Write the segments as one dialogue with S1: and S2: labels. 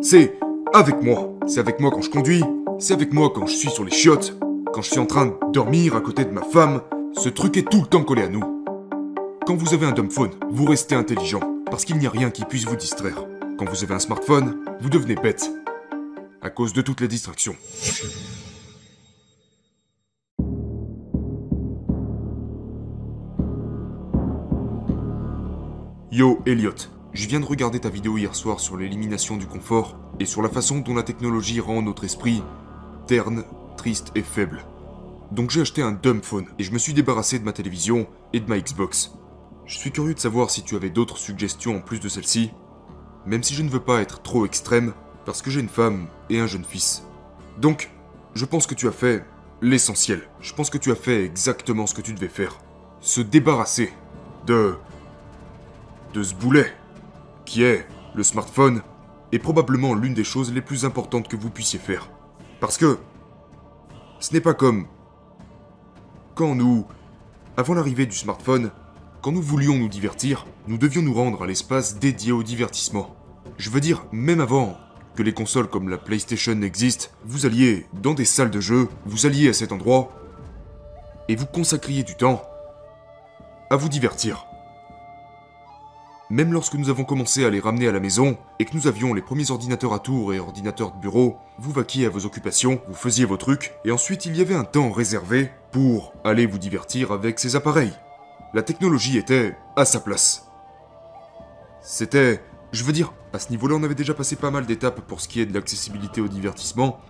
S1: C'est avec moi. C'est avec moi quand je conduis. C'est avec moi quand je suis sur les chiottes. Quand je suis en train de dormir à côté de ma femme. Ce truc est tout le temps collé à nous. Quand vous avez un dumbphone, vous restez intelligent. Parce qu'il n'y a rien qui puisse vous distraire. Quand vous avez un smartphone, vous devenez bête. À cause de toutes les distractions. Yo, Elliot. Je viens de regarder ta vidéo hier soir sur l'élimination du confort et sur la façon dont la technologie rend notre esprit terne, triste et faible. Donc j'ai acheté un dumb phone et je me suis débarrassé de ma télévision et de ma Xbox. Je suis curieux de savoir si tu avais d'autres suggestions en plus de celle-ci, même si je ne veux pas être trop extrême parce que j'ai une femme et un jeune fils. Donc, je pense que tu as fait l'essentiel. Je pense que tu as fait exactement ce que tu devais faire. Se débarrasser de de ce boulet, qui est le smartphone, est probablement l'une des choses les plus importantes que vous puissiez faire. Parce que ce n'est pas comme quand nous, avant l'arrivée du smartphone, quand nous voulions nous divertir, nous devions nous rendre à l'espace dédié au divertissement. Je veux dire, même avant que les consoles comme la PlayStation existent, vous alliez dans des salles de jeu, vous alliez à cet endroit, et vous consacriez du temps à vous divertir. Même lorsque nous avons commencé à les ramener à la maison et que nous avions les premiers ordinateurs à tour et ordinateurs de bureau, vous vaquiez à vos occupations, vous faisiez vos trucs, et ensuite il y avait un temps réservé pour aller vous divertir avec ces appareils. La technologie était à sa place. C'était, je veux dire, à ce niveau-là on avait déjà passé pas mal d'étapes pour ce qui est de l'accessibilité au divertissement,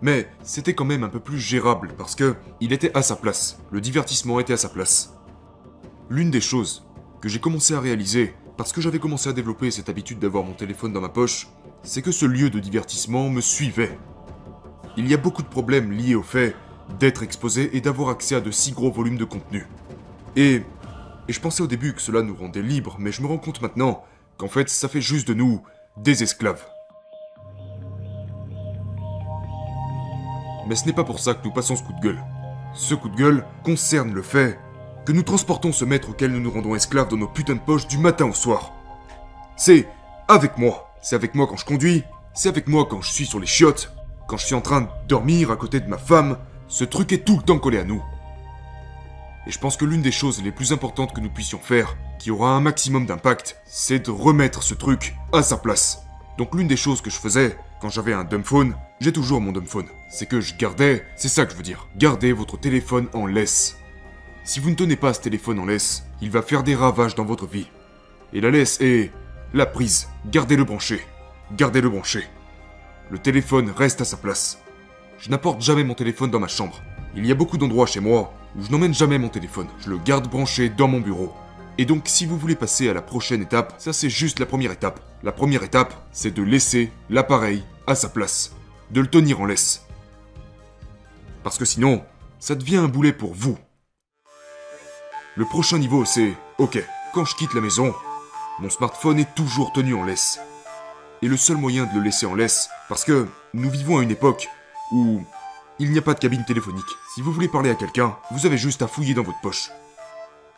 S1: mais c'était quand même un peu plus gérable parce que il était à sa place. Le divertissement était à sa place. L'une des choses que j'ai commencé à réaliser parce que j'avais commencé à développer cette habitude d'avoir mon téléphone dans ma poche, c'est que ce lieu de divertissement me suivait. Il y a beaucoup de problèmes liés au fait d'être exposé et d'avoir accès à de si gros volumes de contenu. Et, et je pensais au début que cela nous rendait libres, mais je me rends compte maintenant qu'en fait ça fait juste de nous des esclaves. Mais ce n'est pas pour ça que nous passons ce coup de gueule. Ce coup de gueule concerne le fait que nous transportons ce maître auquel nous nous rendons esclaves dans nos putains de poches du matin au soir. C'est avec moi. C'est avec moi quand je conduis, c'est avec moi quand je suis sur les chiottes, quand je suis en train de dormir à côté de ma femme. Ce truc est tout le temps collé à nous. Et je pense que l'une des choses les plus importantes que nous puissions faire, qui aura un maximum d'impact, c'est de remettre ce truc à sa place. Donc l'une des choses que je faisais quand j'avais un dumbphone, j'ai toujours mon dumbphone. C'est que je gardais, c'est ça que je veux dire, gardez votre téléphone en laisse. Si vous ne tenez pas ce téléphone en laisse, il va faire des ravages dans votre vie. Et la laisse est la prise. Gardez-le branché. Gardez-le branché. Le téléphone reste à sa place. Je n'apporte jamais mon téléphone dans ma chambre. Il y a beaucoup d'endroits chez moi où je n'emmène jamais mon téléphone. Je le garde branché dans mon bureau. Et donc si vous voulez passer à la prochaine étape, ça c'est juste la première étape. La première étape, c'est de laisser l'appareil à sa place. De le tenir en laisse. Parce que sinon, ça devient un boulet pour vous. Le prochain niveau, c'est OK, quand je quitte la maison, mon smartphone est toujours tenu en laisse. Et le seul moyen de le laisser en laisse, parce que nous vivons à une époque où il n'y a pas de cabine téléphonique. Si vous voulez parler à quelqu'un, vous avez juste à fouiller dans votre poche.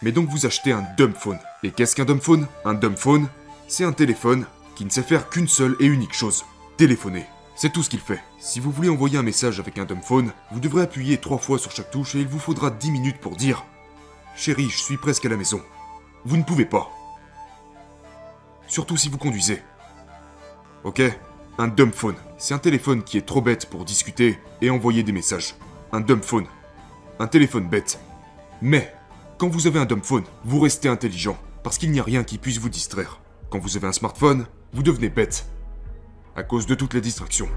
S1: Mais donc vous achetez un dumbphone. Et qu'est-ce qu'un dumbphone Un dumbphone, c'est un téléphone qui ne sait faire qu'une seule et unique chose téléphoner. C'est tout ce qu'il fait. Si vous voulez envoyer un message avec un dumbphone, vous devrez appuyer trois fois sur chaque touche et il vous faudra 10 minutes pour dire Chérie, je suis presque à la maison. Vous ne pouvez pas. Surtout si vous conduisez. Ok? Un dumbphone. C'est un téléphone qui est trop bête pour discuter et envoyer des messages. Un dumbphone. Un téléphone bête. Mais, quand vous avez un dumbphone, vous restez intelligent, parce qu'il n'y a rien qui puisse vous distraire. Quand vous avez un smartphone, vous devenez bête. À cause de toutes les distractions.